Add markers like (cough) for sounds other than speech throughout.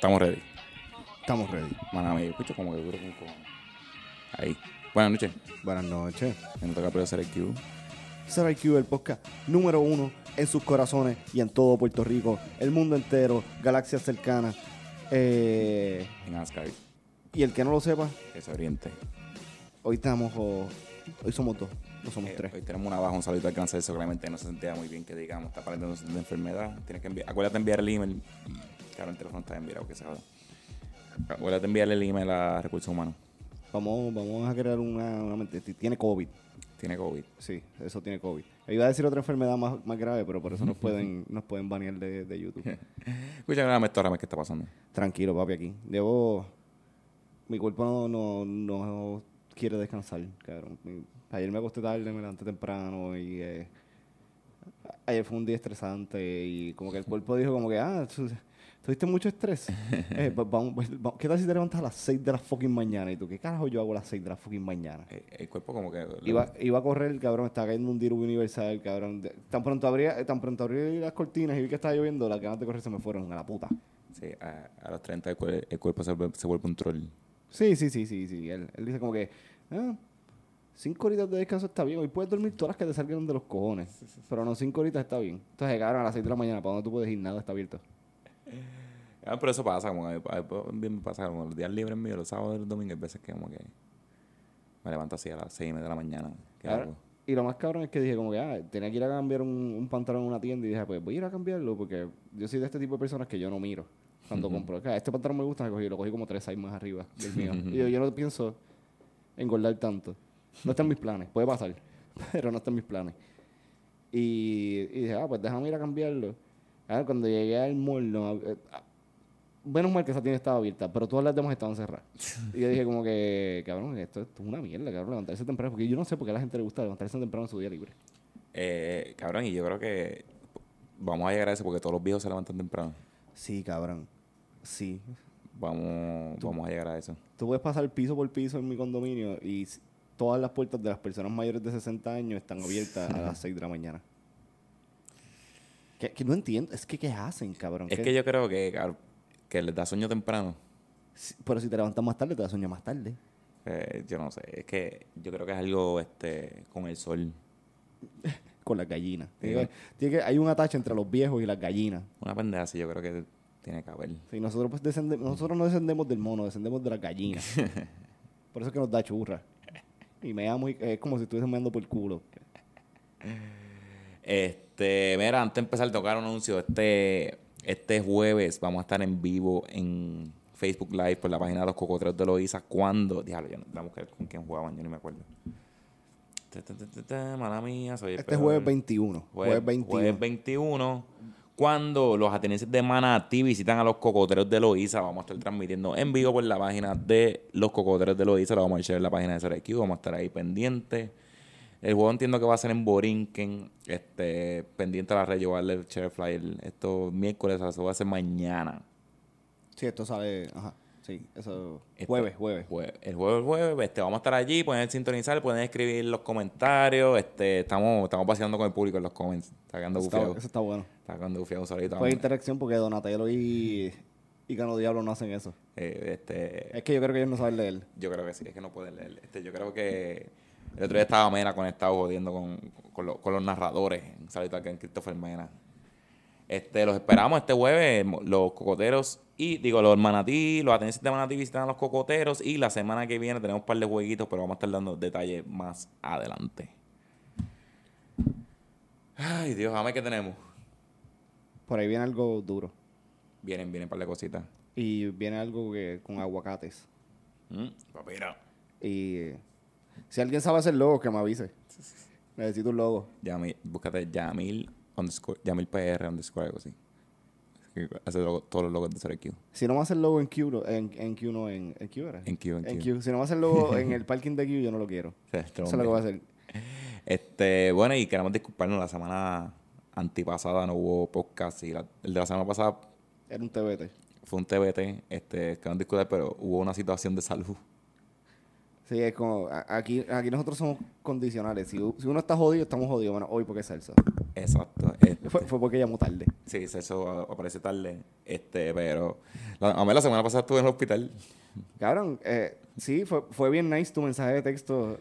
Estamos ready. Estamos ready. Mana, me escucho como que duro con cojones. Ahí. Buenas noches. Buenas noches. Me toca primero hacer el Q. El podcast número uno en sus corazones y en todo Puerto Rico, el mundo entero, galaxias cercanas. Eh, En Ascari. y el que no lo sepa, Que se oriente. hoy estamos, o- hoy somos dos, no somos Eh, tres. Hoy tenemos una baja, un saludo al cáncer, claramente no se sentía muy bien que digamos, está apareciendo de enfermedad. Tienes que enviar, acuérdate de enviar el email. Claro, el teléfono está enviado, que se joda. Acuérdate de enviarle el email a Recursos Humanos. Vamos, vamos a crear una, una mente. Tiene COVID. Tiene COVID. Sí, eso tiene COVID. Iba a decir otra enfermedad más, más grave, pero por eso nos (laughs) pueden, nos pueden banear de, de YouTube. (laughs) Escucha, dame esto ahora, ¿qué está pasando? Tranquilo, papi, aquí. Debo. Mi cuerpo no, no, no quiere descansar, cabrón. Mi- Ayer me acosté tarde, me levanté temprano y. eh, ayer fue un día estresante y como que el cuerpo dijo, como que, ah, tú- tuviste mucho estrés. (laughs) Eh, pues vamos, vamos- ¿Qué tal si te levantas a las 6 de la fucking mañana? Y tú, ¿qué carajo yo hago a las 6 de la fucking mañana? Eh, El cuerpo como que... Iba, iba a correr, cabrón, estaba cayendo un diluvio universal, cabrón. Tan pronto abría, tan pronto abrí las cortinas y vi que estaba lloviendo, las ganas de correr se me fueron a la puta. Sí, a, a los 30 el, cuer- el cuerpo se vuelve, se vuelve un troll. Sí, sí, sí, sí, sí. Él, él dice como que, ah, cinco horitas de descanso está bien. Hoy puedes dormir todas las que te salgan de los cojones. Pero no, cinco horitas está bien. Entonces, cabrón, a las seis de la mañana, ¿para dónde tú puedes ir? Nada está abierto. Ah, pero eso pasa, como que bien pasa, como los días libres míos, los sábados y los domingos, hay veces que como que me levanto así a las 6 y media de la mañana. ¿Qué Ahora- hago? Y lo más cabrón es que dije como que, ah, tenía que ir a cambiar un, un pantalón en una tienda y dije, pues voy a ir a cambiarlo porque yo soy de este tipo de personas que yo no miro cuando compro. Ah, este pantalón me gusta, me cogí, lo cogí como tres años más arriba del mío. (laughs) y yo, yo no pienso engordar tanto. No está en mis planes, puede pasar, (laughs) pero no está en mis planes. Y, y dije, ah, pues déjame ir a cambiarlo. Ah, cuando llegué al mall, no, eh, ah, menos mal que esa tienda estaba abierta, pero todas las demás estaban cerradas. (laughs) y yo dije como que, cabrón, esto, esto es una mierda, cabrón, levantarse temprano, porque yo no sé por qué a la gente le gusta levantarse temprano en su día libre. Eh, cabrón, y yo creo que vamos a llegar a eso porque todos los viejos se levantan temprano. Sí, cabrón. Sí. Vamos, vamos a llegar a eso. Tú puedes pasar piso por piso en mi condominio y todas las puertas de las personas mayores de 60 años están abiertas a las (laughs) 6 de la mañana. Que, que no entiendo. Es que, ¿qué hacen, cabrón? Es ¿Qué- que yo creo que, que les da sueño temprano. Pero si te levantas más tarde, te da sueño más tarde. Eh, yo no sé, es que yo creo que es algo este con el sol. (laughs) Con las gallinas. Tiene que- tiene que- hay un atache entre los viejos y las gallinas. Una pendeja así yo creo que tiene que haber. Sí, nosotros, pues, descende- nosotros no descendemos del mono, descendemos de las gallinas. (laughs) por eso es que nos da churra. Y me amo, y- es como si estuviesen meando por el culo. Este, mira, antes de empezar, tocar un anuncio. Este, este jueves vamos a estar en vivo en Facebook Live por la página de los cocoteros de Loiza. ¿Cuándo? Diablo, yo no, vamos a ver con quién jugaban, yo ni me acuerdo. Ta, mala mía, soy el Este peor. jueves 21. Jueves, Jueves 21. jueves 21. Cuando los atenienses de Manatí visitan a los cocoteros de Loíza, vamos a estar transmitiendo en vivo por la página de los cocoteros de Loíza. Lo vamos a echar en la página de SRQ. Vamos a estar ahí pendientes. El juego entiendo que va a ser en Borinquen. Este, pendiente a la red, llevarle el share flyer. Esto miércoles, eso va a ser mañana. Sí, esto sale. Ajá. Sí, eso. Jueves, jueves. Jue- el jueves, el jueves, este, vamos a estar allí, pueden sintonizar, pueden escribir los comentarios. Este, estamos, estamos paseando con el público en los comments. Está quedando bufiado. eso está bueno. Está quedando bufiado un solito. Fue interacción porque Donatello y, y Cano Diablo no hacen eso. Eh, este, Es que yo creo que ellos no saben leer. yo creo que sí, es que no pueden leer. Este, yo creo que el otro día estaba Mena conectado jodiendo con, con, lo- con los narradores. Un saludito acá en Christopher Mena. Este, los esperamos este jueves, los cocoteros y, digo, los manatí, los atenienses de manatí visitan a los cocoteros y la semana que viene tenemos un par de jueguitos, pero vamos a estar dando detalles más adelante. Ay, Dios, dame que tenemos. Por ahí viene algo duro. Vienen, vienen un par de cositas. Y viene algo que con aguacates. Mm, papira. Y eh, si alguien sabe hacer logo, que me avise. Necesito un logo. Yamil, búscate Yamil underscore, Yamil PR underscore algo así. Hace logo- todos los logos de SRQ. Si no me hace el logo en Q, no- en, en Q no, en, en Q era. En Q, en En Q. Q. Si no me hace el logo (laughs) en el parking de Q, yo no lo quiero. O sea, Eso es lo que voy a hacer. Este, bueno, y queremos disculparnos, la semana antipasada no hubo podcast y la- el de la semana pasada Era un TBT. fue un TBT, este, queremos disculpar, pero hubo una situación de salud. Sí, es como, aquí, aquí nosotros somos condicionales. Si, si uno está jodido, estamos jodidos. Bueno, hoy porque es salsa. Exacto. Este, (laughs) Fue, fue porque llamó tarde. sí, eso aparece tarde. Este, pero. la- A mí la semana pasada estuve en el hospital. Cabrón, eh, sí, fue, fue bien nice tu mensaje de texto.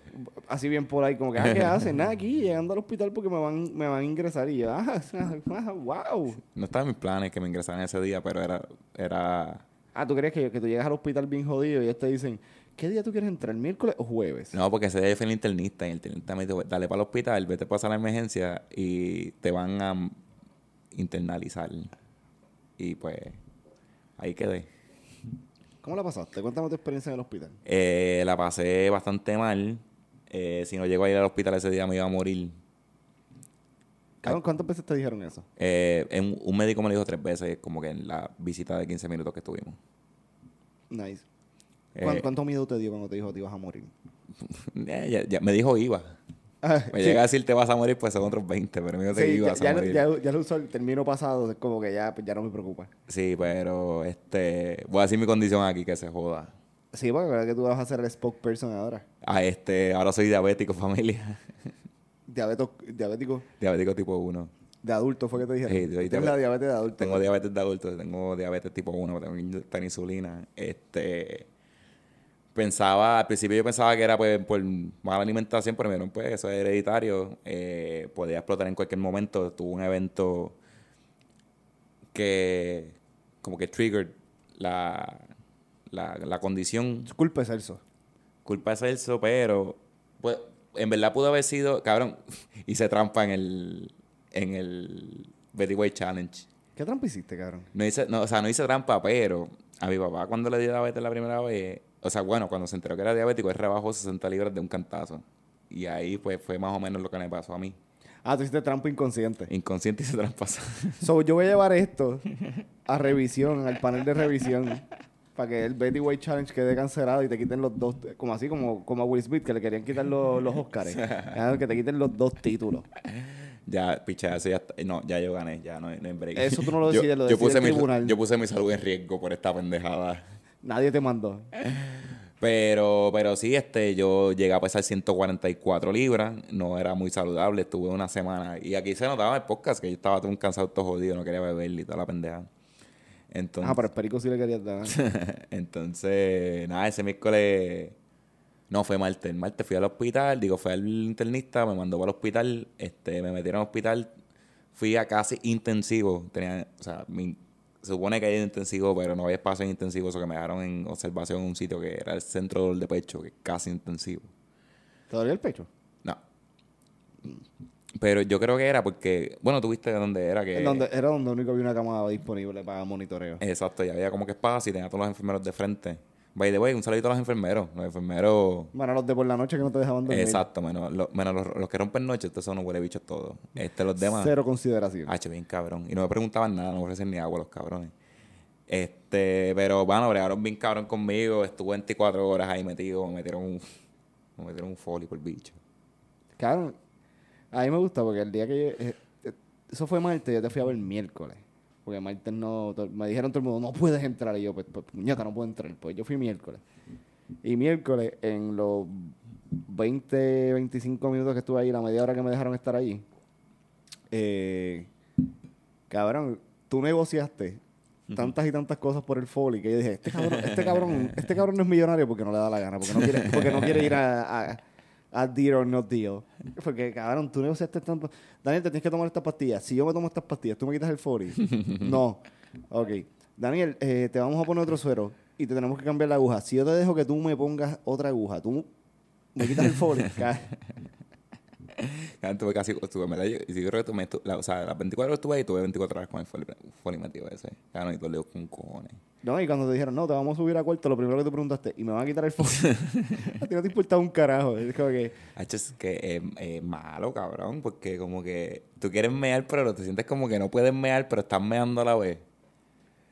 Así bien por ahí, como que, ah, ¿qué (laughs) haces? Nada, aquí llegando al hospital porque me van, me van a ingresar. Y yo, ah, (laughs) ah, wow. No estaba en mis planes que me ingresaran ese día, pero era. era Ah, ¿tú crees que, que tú llegas al hospital bien jodido y ellos te dicen, ¿qué día tú quieres entrar? ¿Miércoles o jueves? no, porque ese día fue el internista y el internista me dijo, dale para el hospital, vete para la emergencia y te van a internalizar. Y pues ahí quedé. ¿Cómo la pasaste? Cuéntame tu experiencia en el hospital. Eh, la pasé bastante mal. Eh, si no llego a ir al hospital ese día me iba a morir. ¿cuántas veces te dijeron eso? Eh, en- un médico me lo dijo tres veces, como que en la visita de 15 minutos que estuvimos. Nice. Eh, ¿Cuán- ¿Cuánto miedo te dio cuando te dijo que te ibas a morir? (laughs) Eh, ya- ya- me dijo iba. Ah, Me sí. llega a decir te vas a morir, pues son otros 20, pero me dijo que Sí, ya, ibas ya, a morir. ya, ya lo usó el término pasado, es como que ya, pues ya no me preocupa. Sí, pero este, voy a decir mi condición aquí, que se joda. Sí, porque verdad que tú vas a ser el spokesperson ahora. Ah, este, ahora soy diabético, (laughs) familia. Diabeto, diabético diabético tipo 1. de adulto fue que te dijeron. Sí, la diabetes de adulto. Tengo diabetes de adulto, tengo diabetes tipo 1, tengo que inyectar insulina. Este, pensaba, al principio yo pensaba que era pues, por mala alimentación, pero me pues eso es hereditario, eh, podía explotar en cualquier momento. Tuvo un evento que como que triggered la, la, la condición Disculpe, Celso. culpa de Celso, pero pues en verdad pudo haber sido, cabrón, (laughs) hice trampa en el en el Betty White Challenge. ¿Qué trampa hiciste, cabrón? No hice, no, o sea, no hice trampa, pero a mi papá cuando le dio diabetes la primera vez, o sea, bueno, cuando se enteró que era diabético, él rebajó 60 libras de un cantazo. Y ahí pues fue más o menos lo que me pasó a mí. Ah, tú hiciste trampa inconsciente. Inconsciente hice trampa. (laughs) So, yo voy a llevar esto a revisión, al panel de revisión, para que el Betty White Challenge quede cancelado y te quiten los dos, como así como, como a Will Smith, que le querían quitar los, los Oscars. (laughs) Que te quiten los dos títulos. ya, picha, eso ya está- no, ya yo gané, ya no, no hay break. Eso tú no lo Yo- decides, lo yo decide puse el mi, tribunal. Yo puse mi salud en riesgo por esta pendejada. Nadie te mandó. Pero, pero sí, este, yo llegué a pesar 144 libras, no era muy saludable, estuve una semana. Y aquí se notaba en el podcast que yo estaba todo un cansado, todo jodido, no quería beber y toda la pendeja. Entonces, Ah, pero el perico sí le querías dar. (laughs) entonces, nada, ese miércoles, no, fue martes. El martes fui al hospital, digo, fui al internista, me mandó para el hospital, este, me metieron al hospital, fui a casi intensivo, tenía, o sea, mi- se supone que hay intensivo, pero no había espacio en intensivo, eso que me dejaron en observación en un sitio que era el centro de pecho, que es casi intensivo. ¿Te dolió el pecho? No. Pero yo creo que era porque, bueno, tú viste dónde era que... Donde, era donde único había una cama disponible para monitoreo. Exacto, y había como que espacio y tenía a todos los enfermeros de frente. By the way, un saludito a los enfermeros. Los enfermeros... Bueno, los de por la noche que no te dejaban dormir. Exacto, menos, lo- menos los, los que rompen noche, estos son unos huele bichos todos. Este, los demás... Cero consideración. Ah, che, bien cabrón. Y no me preguntaban nada, no me ofrecen ni agua los cabrones. Este, pero bueno, bregaron bien cabrón conmigo. Estuve 24 horas ahí metido, me metieron un, me metieron un folio por bicho. Cabrón, a mí me gusta porque el día que yo- eh, eh, eso fue martes, yo te fui a ver miércoles. Porque martes no, me dijeron todo el mundo, no puedes entrar. Y yo, pues, pues puñeta, no puedo entrar. Pues yo fui miércoles. Y miércoles, en los 20, 25 minutos que estuve ahí, la media hora que me dejaron estar allí, eh, cabrón, tú negociaste tantas y tantas cosas por el folio que yo dije, este cabrón, este cabrón, este cabrón no es millonario porque no le da la gana, porque no quiere, porque no quiere ir a, a, a deal or not deal. (laughs) Porque, cabrón, tú no tanto. Daniel, te tienes que tomar estas pastillas. Si yo me tomo estas pastillas, ¿tú me quitas el 40? (laughs) no. Ok. Daniel, eh, te vamos a poner otro suero y te tenemos que cambiar la aguja. Si yo te dejo que tú me pongas otra aguja, tú me quitas el 40. (laughs) tuve casi, y sí, yo creo que tomé, tu- la, o sea, las 24 horas estuve ahí, tuve 24 horas con el metido ese. Ya no, y dolió con cojones. no, y cuando te dijeron, no, te vamos a subir a cuarto, lo primero que te preguntaste, ¿y me van a quitar el folio? (laughs) a ti no te importaba un carajo. Es como que, es que es, es malo, cabrón, porque como que tú quieres mear, pero te sientes como que no puedes mear, pero estás meando a la vez.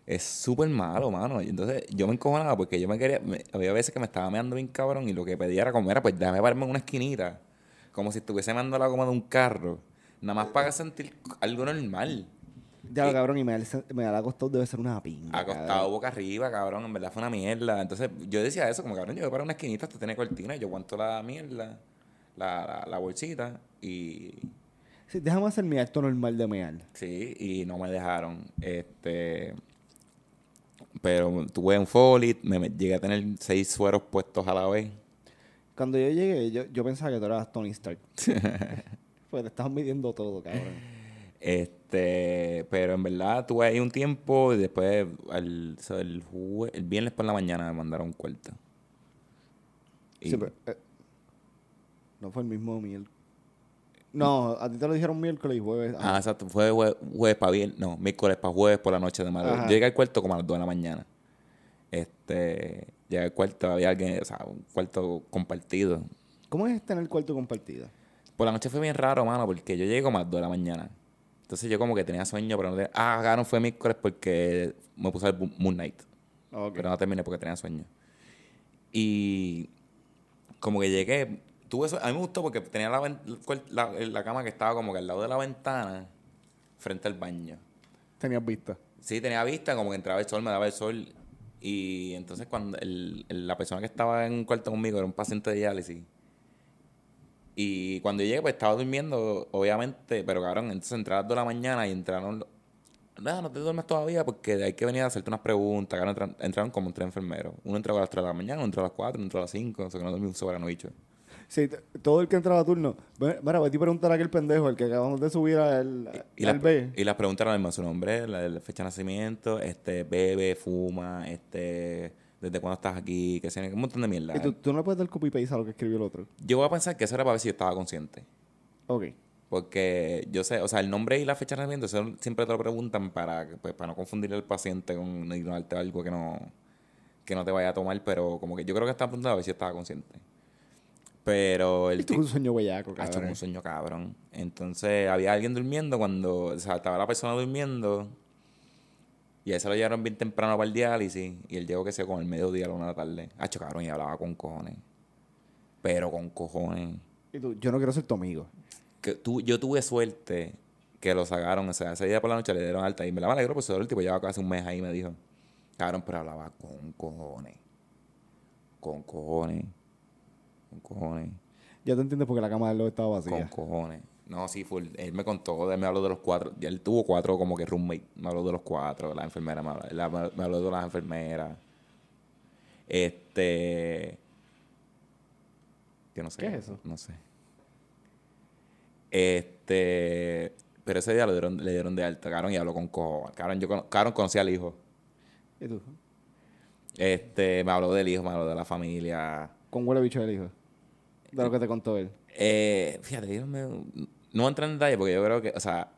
Es súper malo, mano. Y entonces yo me encojonaba porque yo me quería. me- había veces que me estaba meando bien cabrón y lo que pedía era como era, pues déjame pararme en una esquinita. Como si estuviese meando la goma de un carro. Nada más para sentir algo normal. ya cabrón, y me me da la costado debe ser una pinga. Acostado cabrón. boca arriba, cabrón. En verdad fue una mierda. Entonces yo decía eso, como cabrón, yo voy para una esquinita, esto tiene cortina, y yo aguanto la mierda, la, la, la bolsita y. Sí, déjame hacer mi acto normal de mear. Sí, y no me dejaron. Este. Pero tuve un folit, me- llegué a tener seis sueros puestos a la vez. Cuando yo llegué, yo, yo pensaba que tú eras Tony Stark. (laughs) pues te estabas midiendo todo, cabrón. Este, pero en verdad tuve ahí un tiempo y después sea, el, jue- el viernes por la mañana me mandaron un cuarto. Y- Sí, pero, eh, no fue el mismo miércoles. No, a ti te lo dijeron miércoles y jueves. Ah, exacto. Fue jue- jueves para viernes. No, miércoles para jueves por la noche de. Ajá. Yo llegué al cuarto como a las 2 de la mañana. Este, llegué al cuarto, había alguien, o sea, un cuarto compartido. ¿Cómo es tener cuarto compartido? Por la noche fue bien raro, mano, porque yo llegué como a las 2 de la mañana. Entonces yo como que tenía sueño, pero no tenía... Ah, acá no fue miércoles porque me puse ver Moon Knight. Ok. Pero no terminé porque tenía sueño. Y como que llegué, tuve eso, a mí me gustó porque tenía la, ven- la, la cama que estaba como que al lado de la ventana, frente al baño. Tenías vista. Sí, tenía vista, como que entraba el sol, me daba el sol. Y entonces cuando el- el- la persona que estaba en un cuarto conmigo era un paciente de diálisis. Y cuando yo llegué, pues estaba durmiendo, obviamente, pero cabrón, entonces entré a las 2 de la mañana y entraron... lo- No, te duermes todavía porque hay que venir a hacerte unas preguntas. Cabrón, entraron, entraron como tres enfermeros. Uno entró a las 3 de la mañana, uno entró a las 4, uno entró a las 5. O sea que no dormí un soberano bicho. Sí, t- todo el que entraba a turno. Mira, vete a preguntar a aquel pendejo, el que acabamos de subir al, Y, al las, B. y las preguntas eran mismas, su nombre, la, la fecha de nacimiento, este, bebe, fuma, este, desde cuándo estás aquí, que sea, un montón de mierda. Y tú, tú no le puedes dar copy paste a lo que escribió el otro. Yo voy a pensar que eso era para ver si yo estaba consciente. Ok. Porque yo sé, o sea, el nombre y la fecha de nacimiento eso siempre te lo preguntan para, pues, para no confundir al paciente con ignorarte algo que no, que no te vaya a tomar, pero como que yo creo que estaba preguntando a ver si estaba consciente. Pero el Y tuve un sueño bellaco, hecho cabrón. un sueño cabrón. Entonces había alguien durmiendo cuando, o sea, estaba la persona durmiendo y a él se lo llevaron bien temprano para el diálisis y él llegó que sé con el mediodía a la una de la tarde. Hacho cabrón y hablaba con cojones. Pero con cojones. Y tú, yo no quiero ser tu amigo. Que tu- yo tuve suerte que lo sacaron, o sea, ese día por la noche le dieron alta y me la alegro pues el tipo llevaba casi un mes ahí y me dijo, cabrón, pero hablaba con cojones. Con cojones. Con cojones. Ya te entiendes porque la cama de él estaba Con vacía. cojones. No, sí, full. Él me contó, él me habló de los cuatro. Él tuvo cuatro como que roommate. Me habló de los cuatro. La enfermera me habló, la- me habló de las enfermeras. Este. Yo no sé. ¿Qué es eso? No sé. Este. Pero ese día lo dieron, le dieron de alta, cabrón, y habló con cojones. Cabrón, yo cono- cabrón, conocí al hijo. ¿Y tú? Este, me habló del hijo, me habló de la familia. Con huele bicho del hijo. De lo que te contó él. Eh, fíjate, yo no, me- no voy a entrar en detalle porque yo creo que, o sea,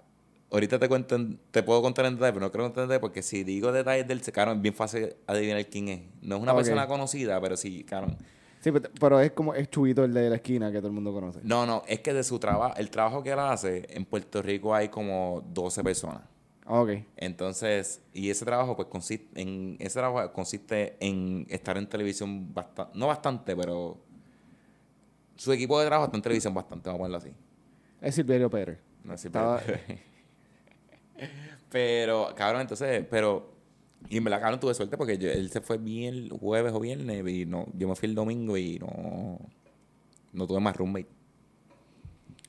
ahorita te cuento, en- te puedo contar en detalle, pero no creo contar en detalle porque si digo detalles del claro, es bien fácil adivinar quién es. No es una Ok. persona conocida, pero sí, claro. Sí, pero, pero es como es Chubito el de la esquina que todo el mundo conoce. No, no, es que de su trabajo, el trabajo que él hace, en Puerto Rico hay como 12 personas. Ah, Ok. Entonces, y ese trabajo, pues consiste en, ese trabajo consiste en estar en televisión bastante, no bastante, pero su equipo de trabajo está en televisión bastante, vamos a ponerlo así. Es Silverio Pérez. No sé, Estaba- pero, (laughs) pero, cabrón, entonces, pero, y en verdad, cabrón, tuve suerte porque yo- él se fue bien el jueves o viernes y no, yo me fui el domingo y no, no tuve más roommate.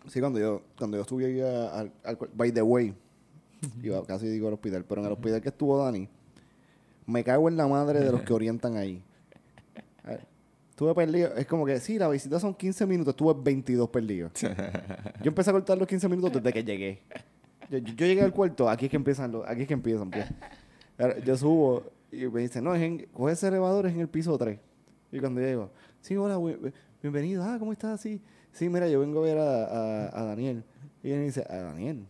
Sí, cuando yo, cuando yo estuve al, al- By the way, (laughs) iba casi digo al hospital, pero en el hospital que estuvo Dani, me cago en la madre de los que orientan ahí. Estuve perdido. Es como que, sí, la visita son 15 minutos, estuve 22 perdidos. (laughs) Yo empecé a cortar los 15 minutos desde que llegué. Yo, yo llegué al cuarto, aquí es que empiezan los, aquí es que empiezan. pues. Yo subo y me dicen, no, es en, coge ese elevador, es en el piso 3. Y cuando llego, sí, hola, bienvenido, ah, ¿cómo estás? Sí, sí, mira, yo vengo a ver a, a- a Daniel. Y él me dice, a Daniel,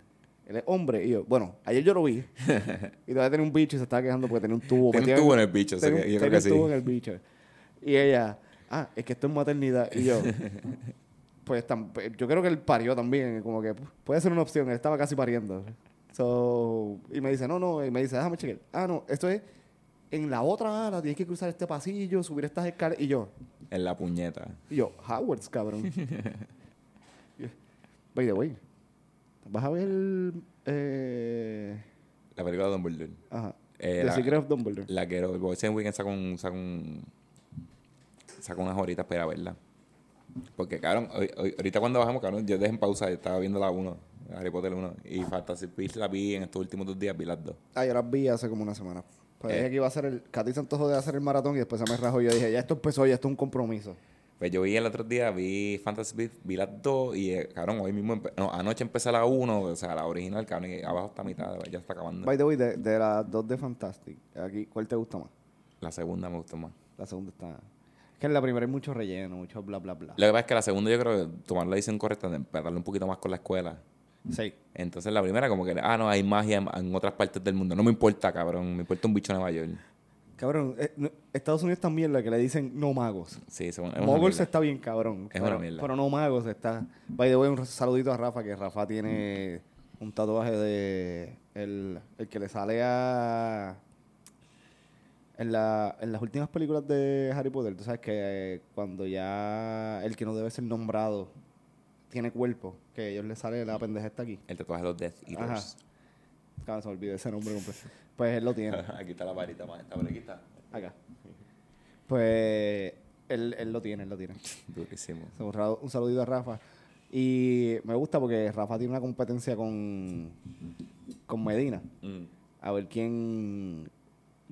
él es hombre. Y yo, bueno, ayer yo lo vi. (laughs) y todavía tenía un bicho y se estaba quejando porque tenía un tubo. Tiene un metido tubo en el bicho, o sea tenía que un- yo creo tenía que un tubo sí. en el bicho. Y ella, ah, es que esto es maternidad. Y yo, (laughs) pues tam- yo creo que él parió también, como que puede ser una opción, él estaba casi pariendo. So, y me dice, no, no, y me dice, déjame chequear. Ah, no, esto es en la otra ala, tienes que cruzar este pasillo, subir estas escaleras. Y yo, En la puñeta. y yo, Howards, cabrón. (laughs) By the way, vas a ver, eh, La película de Dumbledore. ajá, Eh, The la- Secret of Dumbledore. La quiero, el ese weekend saco un, saco un, saco unas horitas para verla. Porque, cabrón, hoy- hoy- ahorita cuando bajamos, cabrón, yo dejé en pausa, yo estaba viendo la 1. Harry Potter 1. Y Fantasy Beasts la vi en estos últimos dos días, vi las dos. Ah, yo las vi hace como una semana. Pues Eh. dije que iba a hacer el... Katy se antojó de hacer el maratón y después se me rajó y yo dije, ya esto empezó, ya esto es un compromiso. Pues yo vi el otro día, vi Fantasy Beasts, vi las dos y, eh, cabrón, hoy mismo, no, anoche empecé la 1, o sea, la original, cabrón, y abajo está a mitad, ya está acabando. By the way, de, de las dos de Fantastic, aquí, ¿cuál te gusta más? La segunda me gustó más. La segunda está... Es que en la primera hay mucho relleno, mucho bla, bla, bla. Lo que pasa es que la segunda yo creo que tomar la decisión correcta de darle un poquito más con la escuela. Sí. Entonces la primera como que, ah, no, hay magia en, otras partes del mundo. No me importa, cabrón, me importa un bicho en Nueva York. Cabrón, eh, no- Estados Unidos también la que le dicen no magos. Sí, es una, es mierda. está bien cabrón. Es pero, una mierda. pero no magos está. By the way, un saludito a Rafa, que Rafa tiene un tatuaje de el, el que le sale a en, la, en las últimas películas de Harry Potter, tú sabes que eh, cuando ya el que no debe ser nombrado tiene cuerpo, que a ellos les sale la pendeja está aquí. El tatuaje de los Death Eaters. Cabrón, se me olvidó ese nombre completo. Pues él lo tiene. (laughs) aquí está la varita más, por aquí está. Acá. Pues él, él lo tiene, él lo tiene. (laughs) Durísimo. Un saludito a Rafa. Y me gusta porque Rafa tiene una competencia con, con Medina. Mm. A ver quién,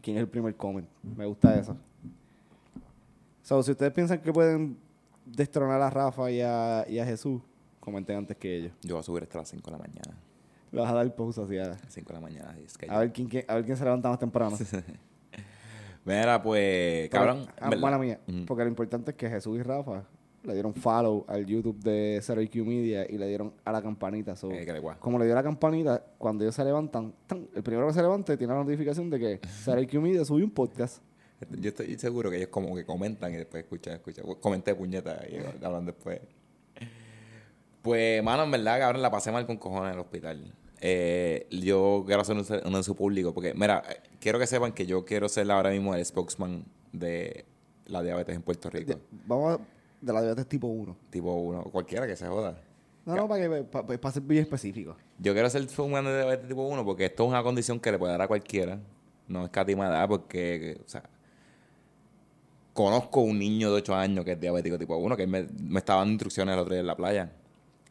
quién es el primer comment. Me gusta eso. So, si ustedes piensan que pueden destronar a Rafa y a, y a Jesús, comenten antes que ellos. Yo voy a subir hasta las 5 de la mañana. Le vas a dar pausa así a, 5 de la mañana. es que a ver quién, quién- a ver quién se levanta más temprano. (laughs) Mira, pues, cabrón. Pero, ah, mía. Porque lo importante es que Jesús y Rafa le dieron follow al YouTube de Zero IQ Media y le dieron a la campanita. So, Eh, como le dio a la campanita, cuando ellos se levantan, ¡tan! el primero que se levante tiene la notificación de que (laughs) Zero IQ Media subió un podcast. Yo estoy seguro que ellos como que comentan y después escuchan, escuchan. Comenté puñeta y (laughs) hablan después. Pues, mano, en verdad, cabrón, la pasé mal con cojones en el hospital. Eh, yo quiero hacer un, anuncio público porque, mira, eh, quiero que sepan que yo quiero ser ahora mismo el spokesman de la diabetes en Puerto Rico. Vamos a, de la diabetes tipo 1. Tipo uno, cualquiera que se joda. No, no, para, que, para, para ser bien específico. Yo quiero ser spokesman de diabetes tipo 1 porque esto es una condición que le puede dar a cualquiera. No es catimada porque, o sea, conozco un niño de 8 años que es diabético tipo 1 que me, me estaba dando instrucciones el otro día en la playa.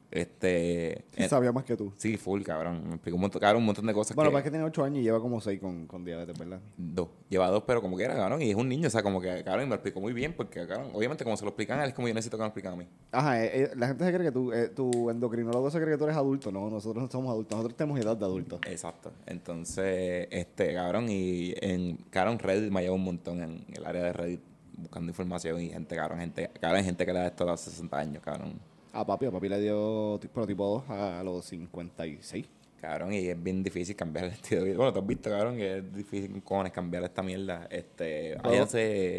Este. Sí, eh, sabía más que tú. sí, full, cabrón. Me explicó un montón, cabrón, un montón de cosas Bueno, que. para que tiene 8 años y lleva como 6 con, con diabetes, ¿verdad? Dos. Lleva dos, pero como quiera, cabrón. Y es un niño, o sea, como que, cabrón, y me lo explicó muy bien porque, cabrón, obviamente, como se lo explican a él, es como yo necesito que me lo expliquen a mí. Ajá, eh, eh, la gente se cree que tú, eh, tu endocrinólogo se cree que tú eres adulto. No, nosotros no somos adultos, nosotros tenemos edad de adultos. Exacto. Entonces, este, cabrón, y en, cabrón, Reddit me lleva un montón en el área de Reddit buscando información y gente, cabrón, gente, cabrón, gente que le da esto a los 60 años, cabrón. A papi, a papi le dio ti- prototipo 2 a los 56. Cabrón, y es bien difícil cambiar el estilo de vida. Bueno, tú has visto, cabrón, que es difícil cojones cambiar esta mierda. Este, ¿Puedo-.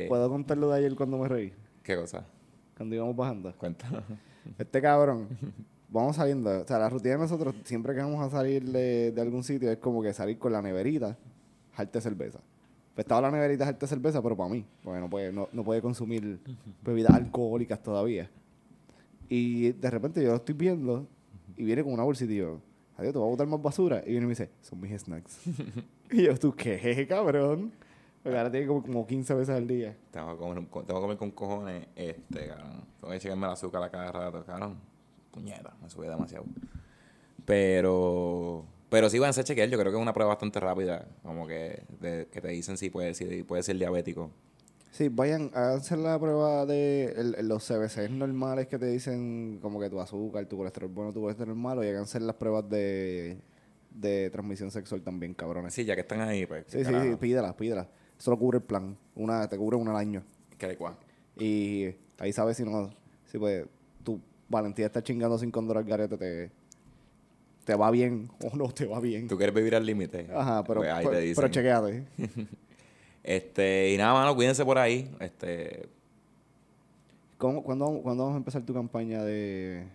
¿Puedo contar lo de ayer cuando me reí? ¿Qué cosa? Cuando íbamos bajando. Cuenta. Este cabrón, vamos saliendo. O sea, la rutina de nosotros, siempre que vamos a salir de, de algún sitio, es como que salir con la neverita, jarte cerveza. Pues estaba la neverita, jarte cerveza, pero para mí, porque no puede, no, no puede consumir bebidas alcohólicas todavía. Y de repente yo lo estoy viendo y viene con una bolsita y yo, adiós, te voy a botar más basura. Y viene y me dice, son mis snacks. (laughs) y yo, ¿tú qué, cabrón? Porque ahora tiene como, como 15 veces al día. Tengo que comer, tengo que comer con cojones, este, cabrón. Tengo que checarme el azúcar a cada rato, cabrón. Puñeta, me sube demasiado. Pero, pero sí van a ser chequear. Yo creo que es una prueba bastante rápida. Como que, de- que te dicen si puedes, si puedes ser diabético. Sí, vayan a hacer la prueba de el- los CBCs normales que te dicen como que tu azúcar, tu colesterol bueno, tu colesterol malo, y hagan hacer las pruebas de, de transmisión sexual también, cabrones. Sí, ya que están ahí, pues. Sí, sí, sí, pídelas, pídelas. Eso lo cubre el plan. Una, te cubre una al año. Que de cuá. Y ahí sabes si no, si pues tu valentía está chingando sin condor al garete, te, te va bien (laughs) o no te va bien. ¿Tú quieres vivir al límite? Ajá, pero, Pues ahí pero, te dicen. pero chequeate. (laughs) Este, y nada, mano, cuídense por ahí. Este, ¿Cómo, cuándo, vamos- cuándo vamos a empezar tu campaña de.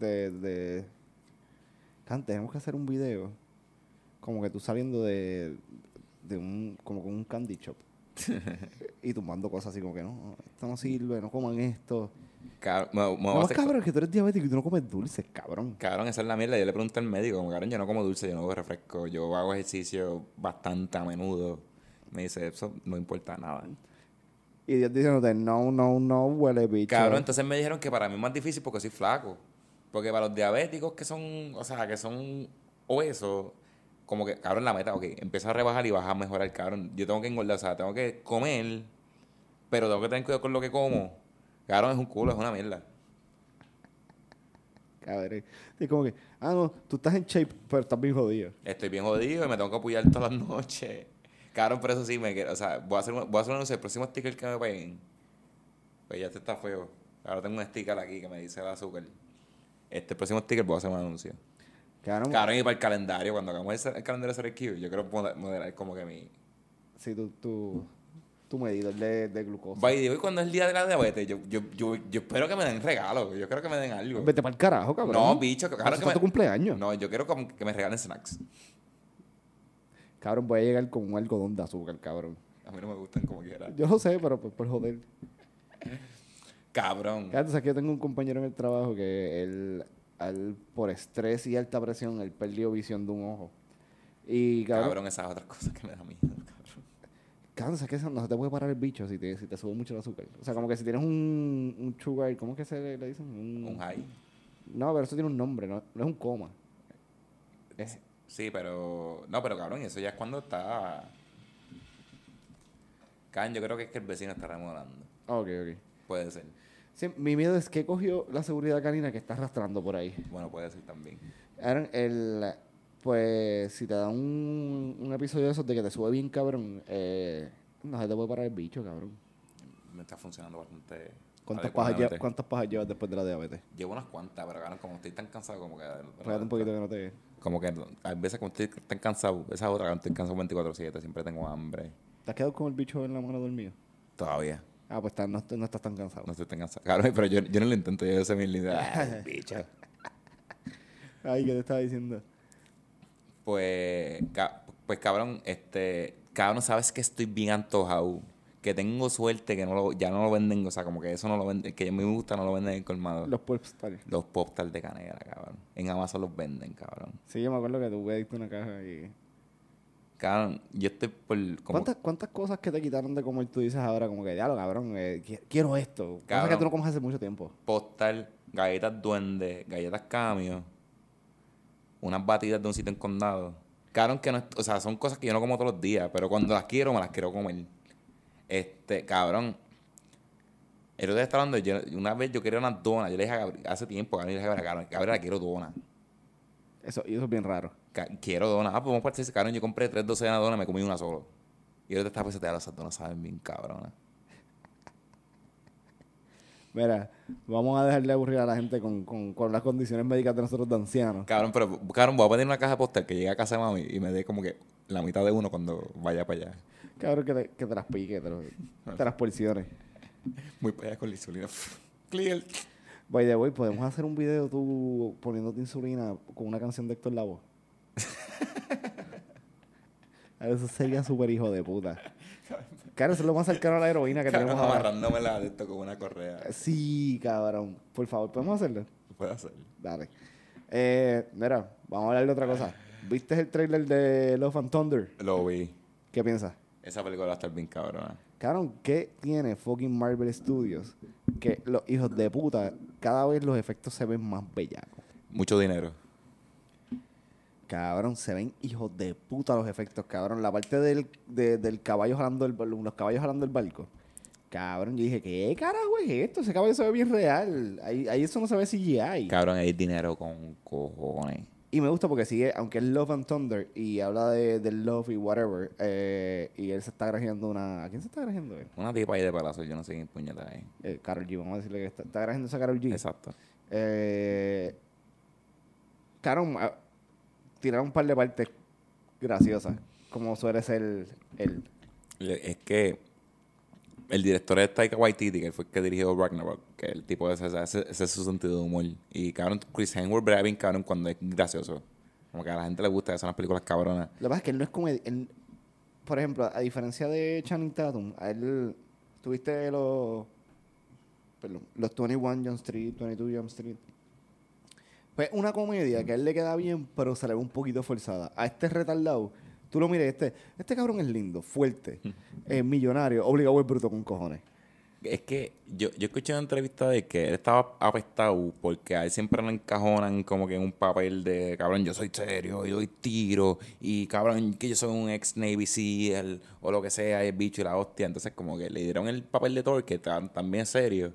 de. de. Can, tenemos que hacer un video. Como que tú saliendo de. de un. como con un candy shop. (laughs) y tumbando cosas así como que no, esto no sirve, no coman esto. cab- No, cabrón, que tú eres diabético y tú no comes dulces, cabrón. Cabrón, esa es la mierda. Yo le pregunté al médico, como, cabrón, yo no como dulce, yo no bebo refresco, yo hago ejercicio bastante a menudo. Me dice, eso no importa nada. Y Dios diciéndote, no, no, no, huele bicho. Cabrón, entonces me dijeron que para mí es más difícil porque soy flaco. Porque para los diabéticos que son, o sea, que son obesos, como que, cabrón, la meta, ok, empieza a rebajar y vas a mejorar, cabrón. Yo tengo que engordar, o sea, tengo que comer, pero tengo que tener cuidado con lo que como. Cabrón, es un culo, es una mierda. Cabrón. Es como que, ah, no, tú estás en shape, pero estás bien jodido. Estoy bien jodido y me tengo que apoyar todas las (laughs) noches. Cabrón, por eso sí me quiero, o sea, voy a hacer, voy a hacer un anuncio, el próximo sticker que me peguen. Pues ya este está feo. Ahora tengo un sticker aquí que me dice el azúcar. Este próximo sticker voy a hacer un anuncio. Cabrón, Cabrón, y para el calendario, cuando hagamos el, el calendario de Q, yo quiero moder- modelar como que mi. sí, tu, tu, tu medidor de, de glucosa. The way, cuando es el día de la diabetes, yo, yo, yo, yo espero que me den regalos. Yo quiero que me den algo. Vete para el carajo, cabrón. No, bicho, claro que es me. tu cumpleaños. No, yo quiero que me regalen snacks. Cabrón, voy a llegar con un algodón de azúcar, cabrón. A mí no me gustan como quiera. Yo lo sé, pero por, por joder. Cabrón. Cabrón, sabes que yo tengo un compañero en el trabajo que él, él, por estrés y alta presión, él perdió visión de un ojo. Y cabrón, Cabrón, esas otras cosas que me da miedo, cabrón. cabrón, sabes que no se te puede parar el bicho si te, si te sube mucho el azúcar. O sea, como que si tienes un, un sugar, ¿cómo es que se le, le dicen? Un, Un high. No, pero eso tiene un nombre, no, no es un coma. Es- Sí, pero. No, pero cabrón, eso ya es cuando está. Cabrón, yo creo que es que el vecino está remodelando. Ok, ok. Puede ser. Sí, mi miedo es que cogió la seguridad canina que está arrastrando por ahí. Bueno, puede ser también. Aaron, el, pues si te da un, un episodio de esos de que te sube bien cabrón, eh, no se te puede parar el bicho, cabrón. Me está funcionando bastante. ¿Cuántas pajas. ¿Cuántas pajas llevas después de la diabetes? Llevo unas cuantas, pero cabrón, como estoy tan cansado, como que. Fíjate un poquito que no te... Como que hay veces como estoy tan cansado, esa otra, cuando estoy cansado 24-7, siempre tengo hambre. ¿Te has quedado con el bicho en la mano dormido? Todavía. Ah, pues no, no estás tan cansado. No estoy tan cansado. Cabrón, pero yo, yo no lo intento, yo sé mi. (laughs) Ay, bicho. Ay, ¿qué te estaba diciendo? Pues, ca- pues cabrón, este, cabrón, sabes que estoy bien antojado. Que tengo suerte que no lo, ya no lo venden, o sea, como que eso no lo venden, que a mí me gusta, no lo venden en el colmado. Los popstars. Los popstars de canela, cabrón. En Amazon los venden, cabrón. Sí, yo me acuerdo que tú pediste una caja y... Cabrón, yo estoy por. Como, ¿Cuántas, ¿Cuántas cosas que te quitaron de comer tú dices ahora como que, diablo, cabrón, eh, qui- quiero esto? Cosas que Cabrón. tú no comes hace mucho tiempo. postal, galletas duende, galletas camio, unas batidas de un sitio en condado. Cabrón, que no, o sea, son cosas que yo no como todos los días, pero cuando las quiero, me las quiero comer. Este, cabrón. El otro día estaba hablando, yo- una vez yo quería unas donas, yo le dije a Gabriel, hace tiempo, Gabriel, le dije a Gabriel, Gabriel, quiero donas. Eso, y eso es bien raro. Quiero donas. Ah, pues vamos a partir cabrón, yo compré tres docenas de donas, me comí una solo. Y ahorita estaba pensando, esas donas saben bien cabronas. Mira, vamos a dejarle aburrir a la gente con, con, con las condiciones médicas de nosotros de ancianos. Cabrón, pero, cabrón, voy a pedir una caja postal que llegue a casa de mami y me dé como que la mitad de uno cuando vaya para allá. Cabrón, que te, que te las pique, te, lo- (laughs) te las porciones. Muy allá con la insulina. (laughs) Clear. By the way, podemos hacer un video tú poniéndote insulina con una canción de Héctor Lavoe. (laughs) Eso sería súper hijo de puta. Claro, eso es lo más cercano a la heroína que Cabrón, tenemos ahora. amarrándome la de esto con una correa. Sí, cabrón. Por favor, ¿podemos hacerlo? Puedo hacer. Dale. Eh, mira, vamos a hablar de otra cosa. ¿Viste el trailer de Love and Thunder? Lo vi. ¿Qué piensas? Esa película va a estar bien cabrona. Cabrón, ¿qué tiene fucking Marvel Studios? Que los hijos de puta, cada vez los efectos se ven más bellacos. Mucho dinero. Cabrón, se ven hijos de puta los efectos, cabrón. La parte del, de- del caballo jalando el, los caballos jalando el barco. Cabrón, yo dije, ¿qué carajo es esto? Ese caballo se ve bien real. Ahí, ahí eso no se ve CGI. Cabrón, hay dinero con cojones. Y me gusta porque sigue, aunque es Love and Thunder y habla de, love y whatever, eh, y él se está grajeando una... ¿A quién se está grajeando él? Una tipa ahí de palazo, yo no sé quién puñeta es. Eh, Karol G, vamos a decirle que está, está grajeando esa Karol G. Exacto. Eh, cabrón, ah, tiraron un par de partes graciosas, como suele ser el... Le- Es que el director es Taika Waititi, que fue el que dirigió Ragnarok, que el tipo ese, ese, es su sentido de humor. Y cabrón, Chris Hemsworth brega bien cabrón cuando es gracioso. Como que a la gente le gusta, son las películas cabronas. Lo que pasa es que él no es comedia. por ejemplo, a diferencia de Channing Tatum, a él tuviste los, perdón, los 21 Jump Street, 22 Jump Street. Pues una comedia que a él le queda bien, pero se le ve un poquito forzada. A este retardado, tú lo mires, este, este cabrón es lindo, fuerte, (laughs) eh, millonario, obligado es bruto con cojones. Es que yo, yo escuché una entrevista de que él estaba apestado porque a él siempre lo encajonan como que en un papel de cabrón, yo soy serio, yo doy tiro, y cabrón, que yo soy un ex Navy SEAL o lo que sea, el bicho y la hostia. Entonces, como que le dieron el papel de Thor, que ta- también es serio.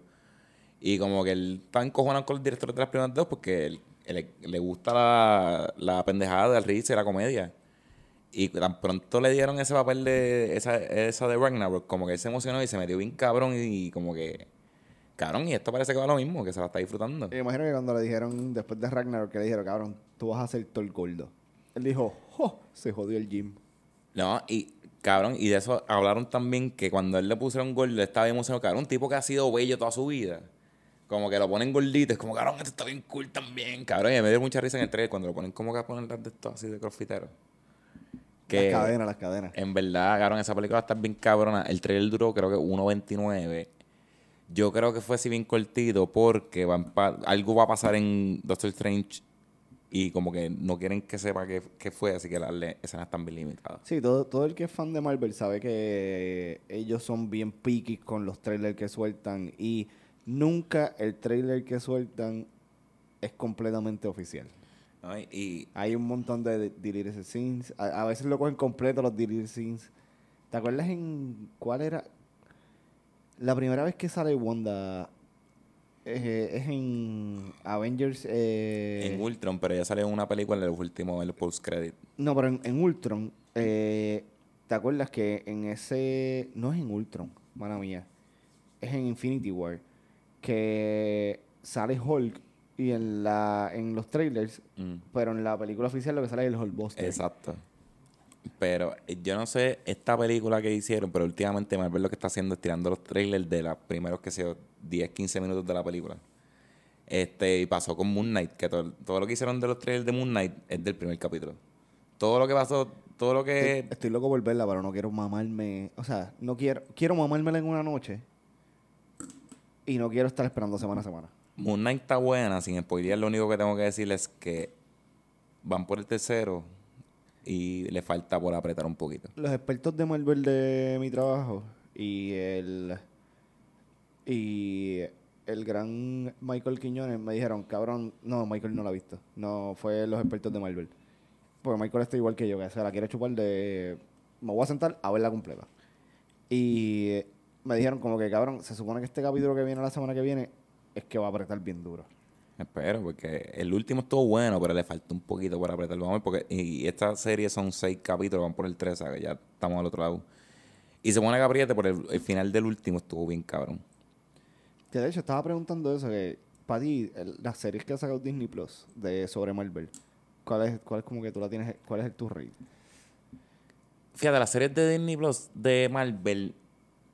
Y como que él está encojonado con el director de las primeras dos porque él- él- le gusta la, la pendejada del risa y la comedia. Y tan pronto le dieron ese papel de esa, esa de Ragnarok, como que él se emocionó y se metió bien cabrón y, como que... Cabrón, y esto parece que va lo mismo, que se la está disfrutando. Me imagino que cuando le dijeron, después de Ragnarok, que le dijeron, cabrón, tú vas a ser todo el gordo. Él dijo, ¡jo! Se jodió el gym. No, y cabrón, y de eso hablaron también que cuando él le pusieron gordo, estaba bien emocionado, cabrón, un tipo que ha sido bello toda su vida. Como que lo ponen gordito, es como, cabrón, esto está bien cool también, cabrón. Y me dio mucha risa en el trailer cuando lo ponen como que a poner de estos así de crossfitero. Que Las cadenas, las cadenas. en verdad, cabrón, esa película está bien cabrona. El trailer duró creo que 1.29. Yo creo que fue así bien cortito porque pa- algo va a pasar en Doctor Strange y como que no quieren que sepa qué, qué fue, así que las escenas están bien limitadas. Sí, todo, todo el que es fan de Marvel sabe que ellos son bien picky con los trailers que sueltan y nunca el trailer que sueltan es completamente oficial. Y- Hay un montón de de- deleted scenes. A, a veces lo cogen completo los deleted scenes. ¿Te acuerdas en cuál era? La primera vez que sale Wanda eh, es en Avengers. eh, en Ultron, pero ya salió una película en los últimos, en el post-credit. no, pero en, en Ultron. eh, ¿Te acuerdas que en ese. No es en Ultron, mala mía. Es en Infinity War. Que sale Hulk y en, la, en los trailers. Mm. Pero en la película oficial lo que sale es el Hulkbuster. Exacto. Pero eh, yo no sé esta película que hicieron, pero últimamente Marvel lo que está haciendo es tirando los trailers de los primeros que sé 10, 15 minutos de la película. Este, y pasó con Moon Knight, que todo, todo lo que hicieron de los trailers de Moon Knight es del primer capítulo. Todo lo que pasó, todo lo que Estoy, estoy loco por verla, pero no quiero mamarme. O sea, no quiero. Quiero mamármela en una noche. Y no quiero estar esperando semana a semana. Moon Knight está buena, sin spoilear, lo único que tengo que decirles es que van por el tercero y le falta por apretar un poquito. Los expertos de Marvel de mi trabajo y el. Y el gran Michael Quiñones me dijeron, cabrón, no, Michael no la ha visto. No, fue los expertos de Marvel. Porque Michael está igual que yo, que se la quiere chupar de. Me voy a sentar a verla completa. Y me dijeron, como que, cabrón, se supone que este capítulo que viene la semana que viene es que va a apretar bien duro. Espero, porque el último estuvo bueno, pero le faltó un poquito para apretar. Vamos a ver, porque y esta serie son seis capítulos, van por el 13, que ya estamos al otro lado. Y se pone que apriete, por el, el final del último estuvo bien cabrón. Que de hecho estaba preguntando eso, que para ti, el- las series que ha sacado Disney Plus de sobre Marvel, ¿cuál es, cuál es como que tú la tienes, cuál es el tu rate? Fíjate, las series de Disney Plus de Marvel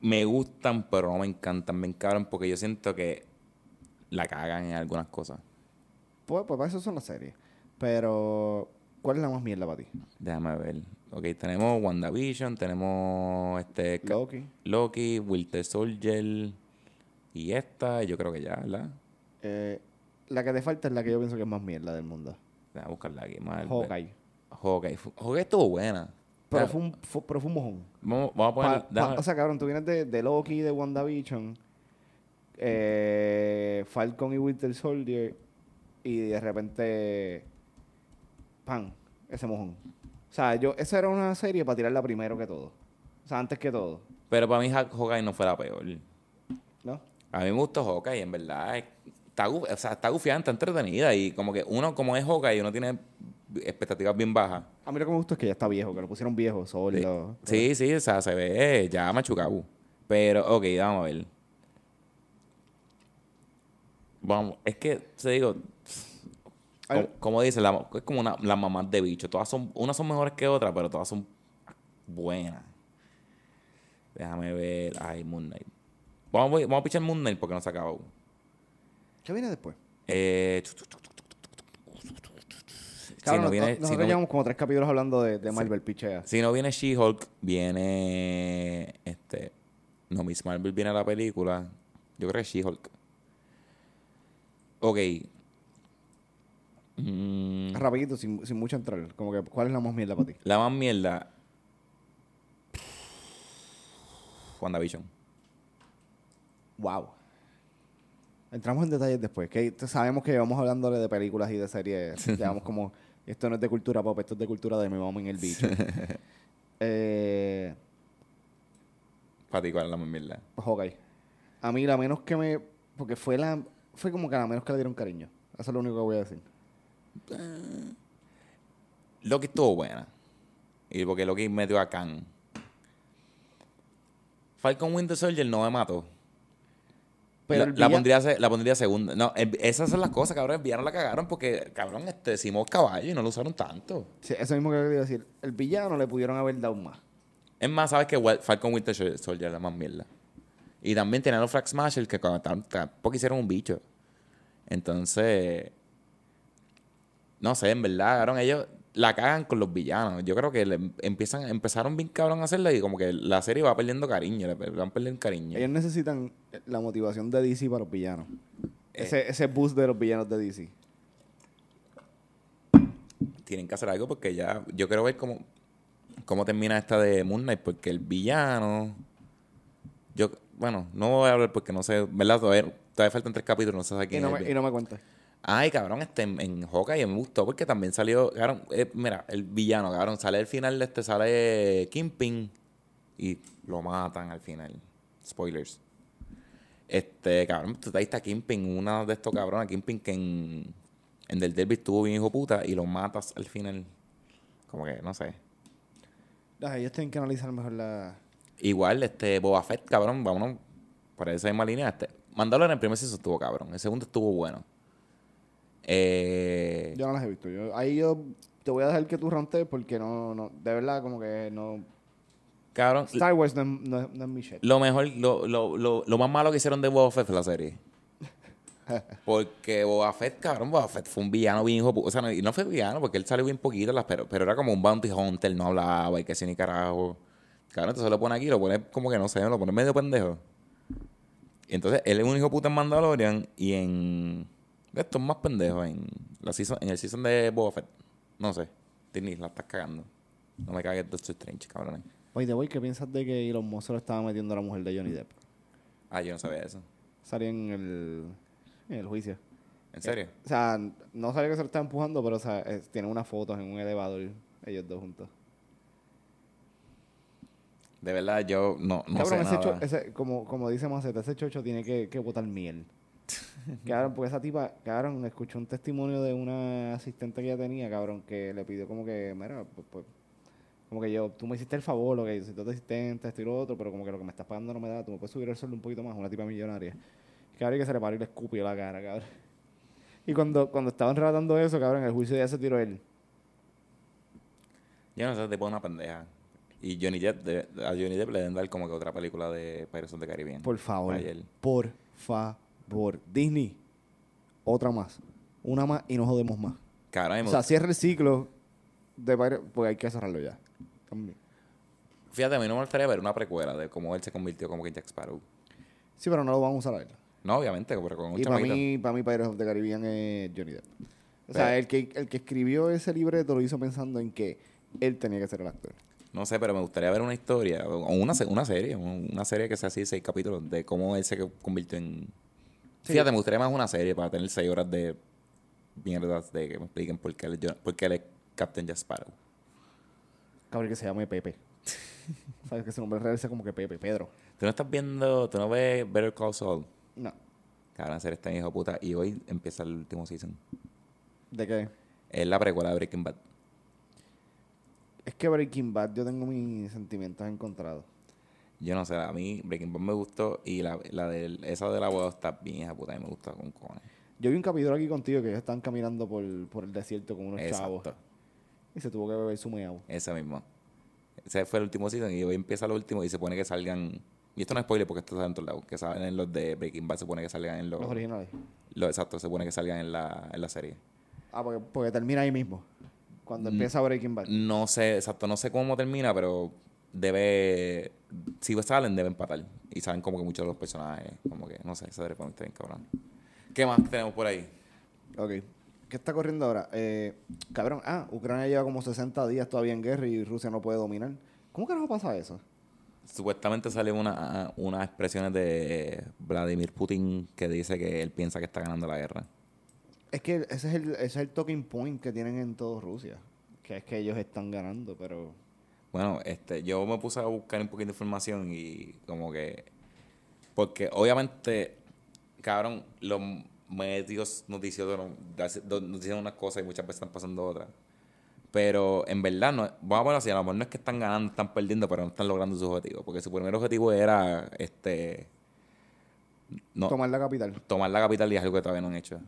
me gustan, pero no me encantan, me encaran porque yo siento que la cagan en algunas cosas. Pues, pues para eso son las series. Pero, ¿cuál es la más mierda para ti? Déjame ver. Ok, tenemos WandaVision, tenemos este Loki. Loki, Winter Soldier y esta, yo creo que ya, ¿verdad? Eh, la que te falta es la que yo pienso que es más mierda del mundo. Déjame buscarla aquí. Marvel. Hawkeye. Hawkeye. Hawkeye estuvo buena. Pero fue un, fue, pero fue un mojón. Vamos, vamos a poner. Pa- pa- déjame- o sea, cabrón, tú vienes de, de Loki, de WandaVision, eh, Falcon y Winter Soldier, y de repente, ¡pam! Ese mojón. O sea, yo, esa era una serie para tirarla primero que todo. O sea, antes que todo. pero para mí Ha- Hawkeye no fue la peor. ¿No? A mí me gustó Hawkeye, en verdad. es- Está, o sea, está gufiada, está entretenida. Y como que uno, como es Hawkeye, uno tiene expectativas bien bajas. A mí lo que me gustó es que ya está viejo, que lo pusieron viejo, solo. Sí, sí, o sea, se ve ya machucado. Pero, ok, vamos a ver. Vamos, es que, te digo, como, como dice, la- es como una, las mamás de bicho. Todas son, unas son mejores que otras, pero todas son buenas. Déjame ver. Ay, Moon Knight. Vamos, a- vamos a pichar Moon Knight porque no se acaba aún. ¿Qué viene después? Eh, si, no no- viene, nosotros si, no, llevamos como tres capítulos hablando de, de Marvel Pichea. si no viene She-Hulk, viene. Este. No, Miss Marvel viene a la película. Yo creo que She-Hulk. Ok. Mm, Rapidito, sin, sin mucho entrar. Como que, ¿cuál es la más mierda para ti? la más mierda. WandaVision. Wow. Entramos en detalles después. Que sabemos que vamos hablándole de películas y de series. Llevamos como. Esto no es de cultura pop, esto es de cultura de mi mamá en el bicho. eh, Para ti, ¿cuál es la más mierda? pues, ok. A mí, la menos que me. Porque fue la. Fue como que a menos que le dieron cariño. Eso es lo único que voy a decir. Loki estuvo buena. Y porque Loki metió a Khan. Falcon Winter Soldier no me mató. Pero la, pondría, la pondría segunda. No, el- esas son las cosas, cabrón. El villano la cagaron porque, cabrón, este, decimos caballo y no lo usaron tanto. Sí, eso mismo que quería decir. El villano le pudieron haber dado más. Es más, sabes que Falcon Winter Soldier es la más mierda. Y también tenían los Frag Smashers que tampoco hicieron un bicho. Entonces, no sé, en verdad, cabrón, ellos la cagan con los villanos. Yo creo que le empiezan, empezaron bien cabrón a hacerla y como que la serie va perdiendo cariño, le van perdiendo cariño. Ellos necesitan la motivación de DC para los villanos. Eh. Ese, ese boost de los villanos de DC. Tienen que hacer algo porque ya, yo quiero ver cómo, cómo termina esta de Moon Knight, porque el villano, yo, bueno, no voy a hablar porque no sé, ¿verdad? Todavía, todavía faltan tres capítulos, no sé Y quién no, es el me, y no me. Ay, cabrón, este en, en Hawkeye me gustó porque también salió, cabrón, eh, mira, el villano, cabrón, sale al final de este, sale Kingpin y lo matan al final. Spoilers. Este, cabrón, tú ahí está Kingpin, una de estos cabrones, Kingpin que en, en Del Derby estuvo bien hijo puta y lo matas al final. Como que, no sé. Ellos tienen que analizar mejor la... Igual, este, Boba Fett, cabrón, vámonos por esa misma línea. Este, Mandalorian en el primer season estuvo cabrón, el segundo estuvo bueno. Eh, Yo no las he visto. Yo, ahí yo te voy a dejar que tú rantes porque no, no, de verdad como que no... cabrón, Star Wars no es, no es- no es mi shit. Lo mejor, lo, lo, lo, lo más malo que hicieron de Boba Fett fue la serie. (laughs) Porque Boba Fett, cabrón, Boba Fett fue un villano bien hijo. O sea, no, y no fue villano porque él salió bien poquito, las- pero, pero era como un bounty hunter, no hablaba y que así ni carajo. Cabrón, entonces lo pone aquí, lo pone como que no sé, lo pone medio pendejo. Y entonces él es un hijo puta en Mandalorian y en. Esto es más pendejo en, la season, en el season de Boba Fett. No sé. Disney, la estás cagando. No me cagues de Doctor Strange, cabrón. Oye, voy, ¿qué piensas de que Elon Musk lo estaba metiendo a la mujer de Johnny Depp? Ah, yo no sabía eso. Salía en el, en el juicio. ¿En serio? O sea, no sabía que se lo estaba empujando, pero o sea, eh, tienen unas fotos en un elevador, ellos dos juntos. De verdad, yo no, no Cabrón, sé ese, nada. cho- ese- como, como dice Maceta, ese chocho tiene que, que botar miel. (laughs) cabrón, porque esa tipa, cabrón, escuché un testimonio de una asistente que ella tenía, cabrón, que le pidió como que, mira, pues, pues, como que yo, tú me hiciste el favor, lo que yo soy tu asistente, esto y lo otro, pero como que lo que me estás pagando no me da, tú me puedes subir el sueldo un poquito más, una tipa millonaria. Cabrón, y que se le paró y le escupió la cara, cabrón. Y cuando, cuando estaban relatando eso, cabrón, el juicio ya se tiró él. Yo no sé, te pone una pendeja. Y Johnny Depp, de- a Johnny Depp le deben dar como que otra película de Pirates of the Caribbean. Por favor. Ayer. Por favor. Disney, otra más. Una más y no jodemos más. Me O sea, cierra el ciclo de Pirates, porque hay que cerrarlo ya. También. fíjate, a mí no me gustaría ver una precuela de cómo él se convirtió como que en Jack Sparrow. Sí, pero no lo vamos a usar a él. No, obviamente, pero con un Y para mí, para mí Pirates of the Caribbean es Johnny Depp. O sea, el que, el que escribió ese libreto lo hizo pensando en que él tenía que ser el actor. No sé, pero me gustaría ver una historia, o una, una serie, un- una serie que sea así, seis capítulos, de cómo él se convirtió en... Sí. Fíjate, me gustaría más una serie para tener seis horas de mierdas de que me expliquen por qué él, es por qué él es Captain Jack Sparrow. Cabrón que se llame Pepe. (laughs) Sabes que su nombre real sea como que Pepe, Pedro. ¿Tú no estás viendo, tú no ves Better Call Saul? No. Cabrón, ser este hijo de puta. Y hoy empieza el último season. ¿De qué? Es la precuela de Breaking Bad. Es que Breaking Bad yo tengo mis sentimientos encontrados. Yo no sé, a mí Breaking Bad me gustó y la, la de, esa de la huevo está bien hija puta y me gusta con cojones. Yo vi un capítulo aquí contigo que ellos estaban caminando por, por el desierto con unos chavos. Y se tuvo que beber su meao. ese mismo. Ese fue el último season y hoy empieza lo último y se pone que salgan... Y esto no es spoiler porque esto está en todos lados. Que salen en los de Breaking Bad, se pone que salgan en los... Los originales. los- exacto, se pone que salgan en la, en la serie. Ah, porque, porque termina ahí mismo. Cuando empieza Breaking Bad. No sé, exacto, no sé cómo termina, pero debe... Si salen, deben empatar. Y saben como que muchos de los personajes, como que, no sé, esa serie fue bien cabrón. ¿Qué más tenemos por ahí? Ok. ¿Qué está corriendo ahora? Eh, cabrón, ah, Ucrania lleva como 60 días todavía en guerra y Rusia no puede dominar. ¿Cómo carajo pasa eso? supuestamente sale una, unas expresiones de Vladimir Putin que dice que él piensa que está ganando la guerra. Es que ese es el, ese es el talking point que tienen en todo Rusia. Que es que ellos están ganando, pero... Bueno, este, yo me puse a buscar un poquito de información y como que... Porque obviamente, cabrón, los medios noticiosos nos dicen unas cosas y muchas veces están pasando otras. Pero en verdad, no, vamos a ponerlo así, a lo mejor no es que están ganando, están perdiendo, pero no están logrando sus objetivos. Porque su primer objetivo era este no, tomar la capital. Tomar la capital y es algo que todavía no han hecho.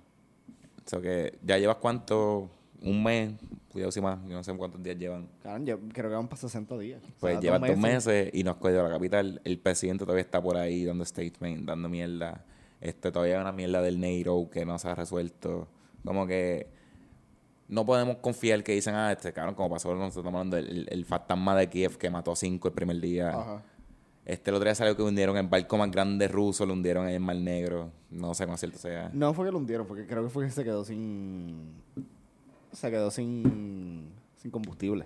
O sea que ya llevas cuánto, un mes, cuidado si más, yo no sé cuántos días llevan. Claro, yo creo que van para 60 días. Pues llevan dos meses. y no has cogido la capital. El presidente todavía está por ahí dando statement, dando mierda. Este, todavía hay una mierda del NATO que no se ha resuelto. Como que no podemos confiar que dicen, ah, este cabrón, como pasó, nosotros estamos hablando del el, fantasma de Kiev que mató a cinco el primer día. Ajá. Este, el otro día salió que hundieron el barco más grande ruso, lo hundieron en el Mar Negro. No sé cómo cierto sea. No fue que lo hundieron, porque creo que fue que se quedó sin. Se quedó sin. sin combustible.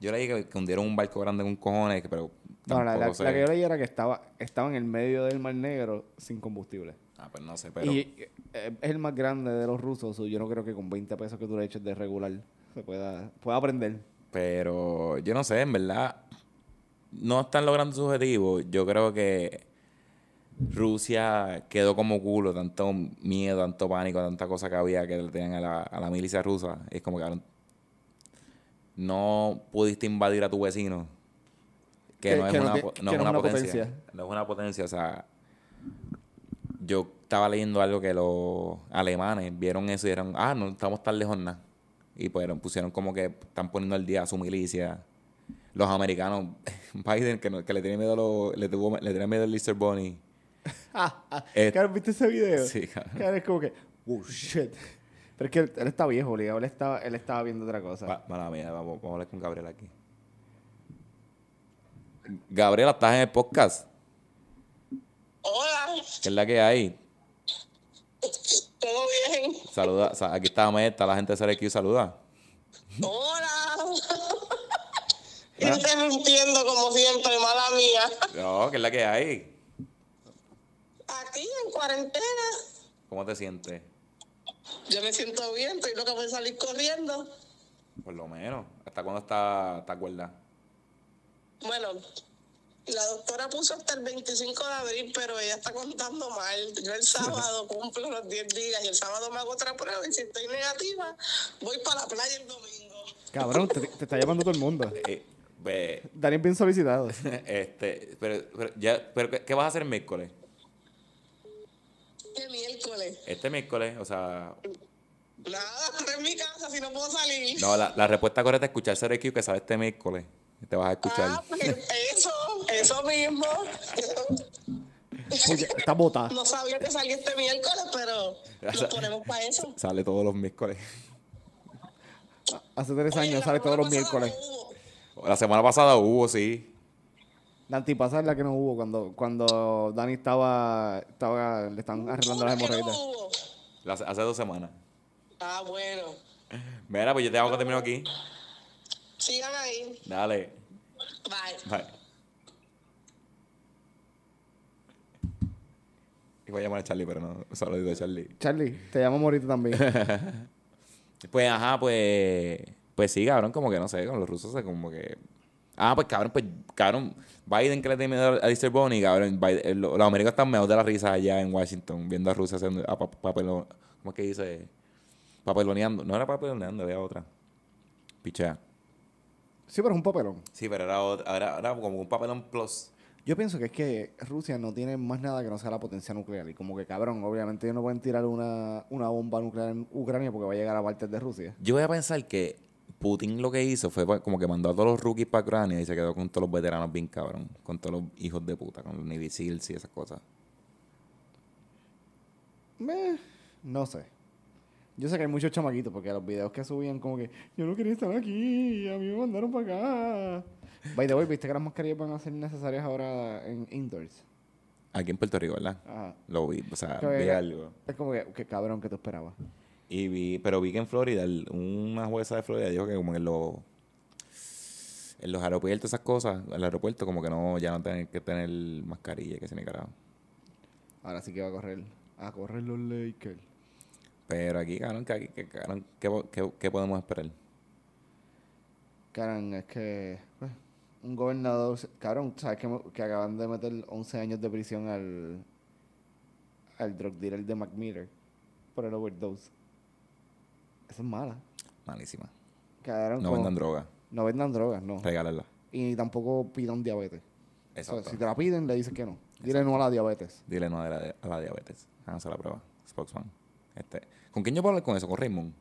Yo leí que, que hundieron un barco grande un cojones, pero. No, la, la, que yo leí era que estaba, estaba en el medio del Mar Negro sin combustible. Ah, pues no sé, pero... Y eh, es el más grande de los rusos. Yo no creo que con 20 pesos que tú le eches de regular se pueda, pueda aprender. Pero yo no sé, en verdad no están logrando su objetivo. Yo creo que Rusia quedó como culo, tanto miedo, tanto pánico, tanta cosa que había que le tenían a la, a la milicia rusa. Es como que no pudiste invadir a tu vecino, que, no, es una, no, es una, potencia. No es una potencia, o sea, yo estaba leyendo algo que los alemanes vieron eso y dijeron, ah, no estamos tan lejos nada. Y pues pusieron como que están poniendo al día a su milicia. Los americanos, (laughs) Biden, que, que le tiene miedo a los, le, tuvo, le tiene miedo al Lister Bonnie. (laughs) claro, ¿viste ese video? Sí, claro. es como que, oh shit. Pero es que él, está viejo, obligado. Él estaba, él estaba viendo otra cosa. mala mía, vamos, vamos a hablar con Gabriela aquí. Gabriela, ¿estás en el podcast? Hola. ¿Qué es la que hay? Todo bien. Saluda, aquí está Meta, la gente de CRQ, saluda. Hola. (laughs) Interrumpiendo como siempre, mala mía. No, ¿qué es la que hay? Aquí, en cuarentena. ¿Cómo te sientes? Yo me siento bien, estoy loca por salir corriendo. Por lo menos. ¿Hasta cuándo está, te acuerdas? Bueno, la doctora puso hasta el 25 de abril, pero ella está contando mal. Yo el sábado (laughs) cumplo los 10 días y el sábado me hago otra prueba y si estoy negativa, voy para la playa el domingo. Cabrón, te, está llamando todo el mundo. Eh, Daniel bien solicitado. (laughs) este, pero, pero, ya, pero ¿qué vas a hacer el miércoles? ¿Qué miércoles? Este miércoles, o sea... Nada, estar en mi casa si no puedo salir. No, la, la respuesta correcta es escuchar CRQ que sale este miércoles. Te vas a escuchar. Ah, pues eso, eso mismo. está botada. No sabía que salía este miércoles, pero lo ponemos para eso. Sale todos los miércoles. Hace tres años sale todos los miércoles. La semana pasada hubo, sí. La antipasada es la que no hubo cuando, cuando Dani estaba, estaba le están arreglando las hemorroides. No hace dos semanas. Ah, bueno. Mira, pues yo te hago que termino aquí. Sigan ahí. Dale. Bye. Bye. Iba a llamar a Charlie, pero no. Solo digo a Charlie. Charlie, te llamo Morito también. (laughs) pues, ajá, pues. Pues sí, cabrón, como que no sé, con los rusos es como que. Ah, pues cabrón, pues cabrón. Biden que le tiene miedo a Lister Bonnie, cabrón. Eh, los, americanos están mejor de la risa allá en Washington, viendo a Rusia haciendo a papelón. ¿Cómo es que dice? Papeloneando. No era papeloneando, había otra. Pichea. Sí, pero es un papelón. Sí, pero era, era, como un papelón plus. Yo pienso que es que Rusia no tiene más nada que no sea la potencia nuclear. Y como que, cabrón, obviamente ellos no pueden tirar una, una bomba nuclear en Ucrania porque va a llegar a partes de Rusia. Yo voy a pensar que Putin lo que hizo fue pues, como que mandó a todos los rookies para Ucrania y se quedó con todos los veteranos bien cabrón. Con todos los hijos de puta, con los Navy Seals y esas cosas. no sé. Yo sé que hay muchos chamaquitos porque los videos que subían como que yo no quería estar aquí, a mí me mandaron para acá. By the way, ¿viste que las mascarillas van a ser necesarias ahora en indoors? Aquí en Puerto Rico, ¿verdad? Ajá. Lo vi, o sea, vi algo. Es como que, que cabrón que tú esperabas. Y vi, pero vi que en Florida, una jueza de Florida dijo que como que lo... en los aeropuertos, esas cosas, el aeropuerto como que no, ya no tienen que tener mascarilla, que se ni carajo. Ahora sí que va a correr. A correr los Lakers. Pero aquí, cabrón, que, que, cabrón, ¿qué, qué- qué podemos esperar? Cabrón, es que pues, un gobernador, cabrón, sabes que, que acaban de meter 11 años de prisión al al drug dealer de McMiller por el overdose. Eso es mala. Malísima. No como- vendan droga, no vendan drogas, no. regálenla. Y tampoco pidan diabetes. O sea, Exacto. si te la piden, le dices que no. Dile no a la diabetes. Dile no a la, a la diabetes. Háganse la prueba. Spokesman. Este. ¿Con quién yo puedo hablar con eso? ¿Con Raymond?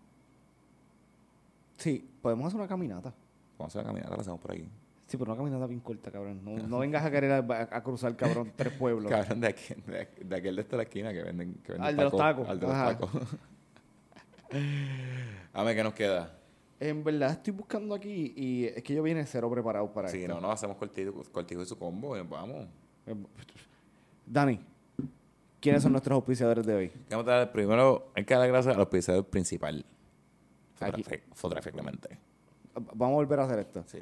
Sí, podemos hacer una caminata. Vamos a hacer la caminata, la hacemos por aquí. Sí, pero una caminata bien corta, cabrón. No, (laughs) no vengas a querer a, a cruzar, cabrón, tres pueblos. (laughs) Cabrón, de, aquí, de, de aquel de esta la esquina que venden. Que venden Al de los tacos. Al de los Ajá. tacos. A ver qué nos queda. En verdad estoy buscando aquí y es que yo vine cero preparado para Si esto. no, no hacemos cortijo, cortijo y su combo. y Vamos. Eh, Dani, ¿quiénes son nuestros auspiciadores de hoy? Vamos a dar primero, hay que dar gracias al episodio principal. Aquí. Clemente. Vamos a volver a hacer esto. Sí.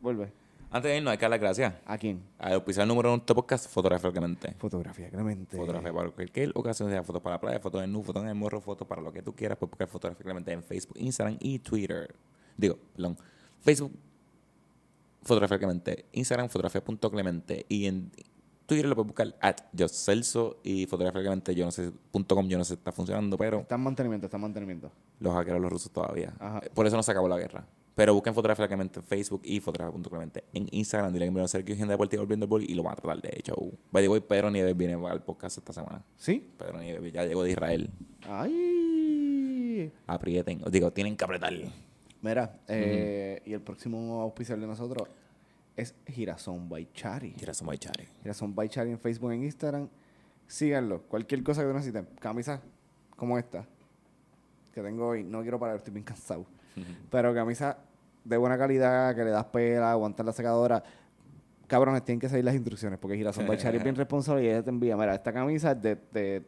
Vuelve. Antes de irnos, hay que dar las gracias ¿A quién? al episodio número uno de este podcast, Fotografía Clemente. Fotografía, Clemente. Fotografía para cualquier ocasión, sea fotos para la playa, fotos en nu, fotos en el morro, fotos para lo que tú quieras, puedes buscar Fotografía Clemente en Facebook, Instagram y Twitter. Digo, perdón, Facebook, Fotografía Clemente, Instagram, fotografía.clemente y en Twitter lo puedes buscar at Celso y Fotografía Clemente, yo no sé, punto .com, yo no sé si está funcionando, pero Está en mantenimiento, está en mantenimiento. los hackeros los rusos todavía. Ajá. Por eso no se acabó la guerra. Pero busquen Fotografía Clemente en Facebook y Fotografía.clemente en Instagram. Dile que me a Sergio Agenda Deportiva volviendo el bol y lo van a tratar de hecho. By the way, Pedro Nieves viene al podcast esta semana. ¿Sí? Pedro Nieves ya llegó de Israel. ¡Ay! Aprieten. Os digo, tienen que apretar. Mira, eh, y el próximo auspiciador de nosotros es Girasón by Chari. Mira, somos Chari. Girasón by Chari en Facebook, en Instagram. Síganlo. Cualquier cosa que necesiten. Camisas como esta que tengo hoy. No quiero parar, estoy bien cansado. Pero camisas de buena calidad, que le das pela, aguantar la secadora. Cabrones, tienen que seguir las instrucciones porque Girasón (laughs) by Chari es bien responsable y ella te envía. Mira, esta camisa es de, de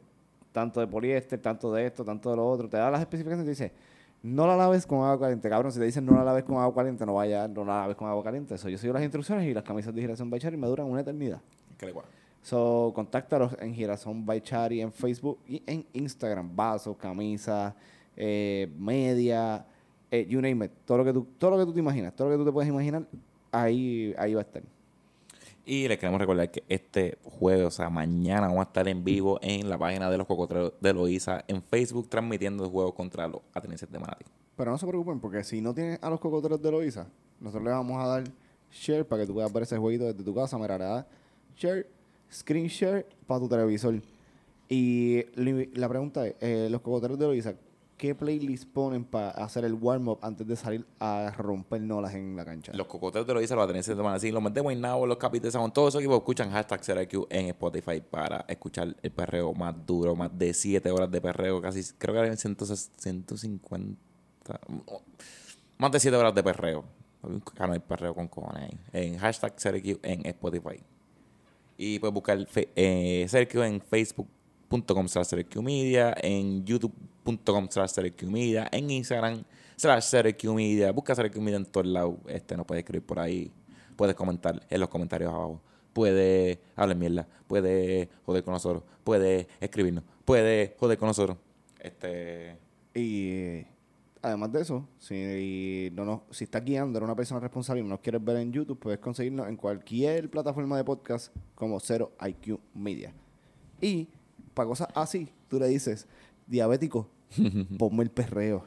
tanto de poliéster, tanto de esto, tanto de lo otro. Te da las especificaciones y te dice, no la laves con agua caliente. Cabrón, si te dicen no la laves con agua caliente, no vaya, no la laves con agua caliente. Eso yo sigo las instrucciones y las camisas de Girasón by Chari me duran una eternidad. ¿Qué le guay? So, contáctalos en Girasón by Chari en Facebook y en Instagram. Vasos, camisas, eh, media, eh, you name it. Todo lo, que tú, todo lo que tú te imaginas, todo lo que tú te puedes imaginar, ahí, ahí va a estar. Y les queremos recordar que este jueves, o sea, mañana vamos a estar en vivo en la página de los cocotreros de Loiza en Facebook transmitiendo el juego contra los atenienses de Manatí. Pero no se preocupen, porque si no tienes a los cocoteros de Loiza, nosotros le vamos a dar share para que tú puedas ver ese jueguito desde tu casa. Das share, screen share para tu televisor. Y la pregunta es, eh, los cocoteros de Loiza, ¿qué playlist ponen para hacer el warm-up antes de salir a romper nolas en la cancha? Los cocoteros de Loiza, los atenienses de Manatí, los de Guaynabo, los de Sajón, todos esos equipos escuchan hashtag CRQ en Spotify para escuchar el perreo más duro, más de 7 horas de perreo, casi, creo que eran 100 150, más de 7 horas de perreo. Un canal de perreo con cojones en hashtag CRQ en Spotify. Y puedes buscar eh, en facebook.com slash Media, en youtube.com slash Media, en Instagram slash Media. Busca Media en todos lados. Este, nos puedes escribir por ahí. Puedes comentar en los comentarios abajo. Puedes hablar mierda. Puedes joder con nosotros. Puedes escribirnos. Puedes joder con nosotros. Este... Y además de eso, si, no nos, si estás guiando, eres una persona responsable y no nos quieres ver en YouTube, puedes conseguirnos en cualquier plataforma de podcast como Zero IQ Media. Y para cosas así, tú le dices, diabético, (laughs) ponme el perreo.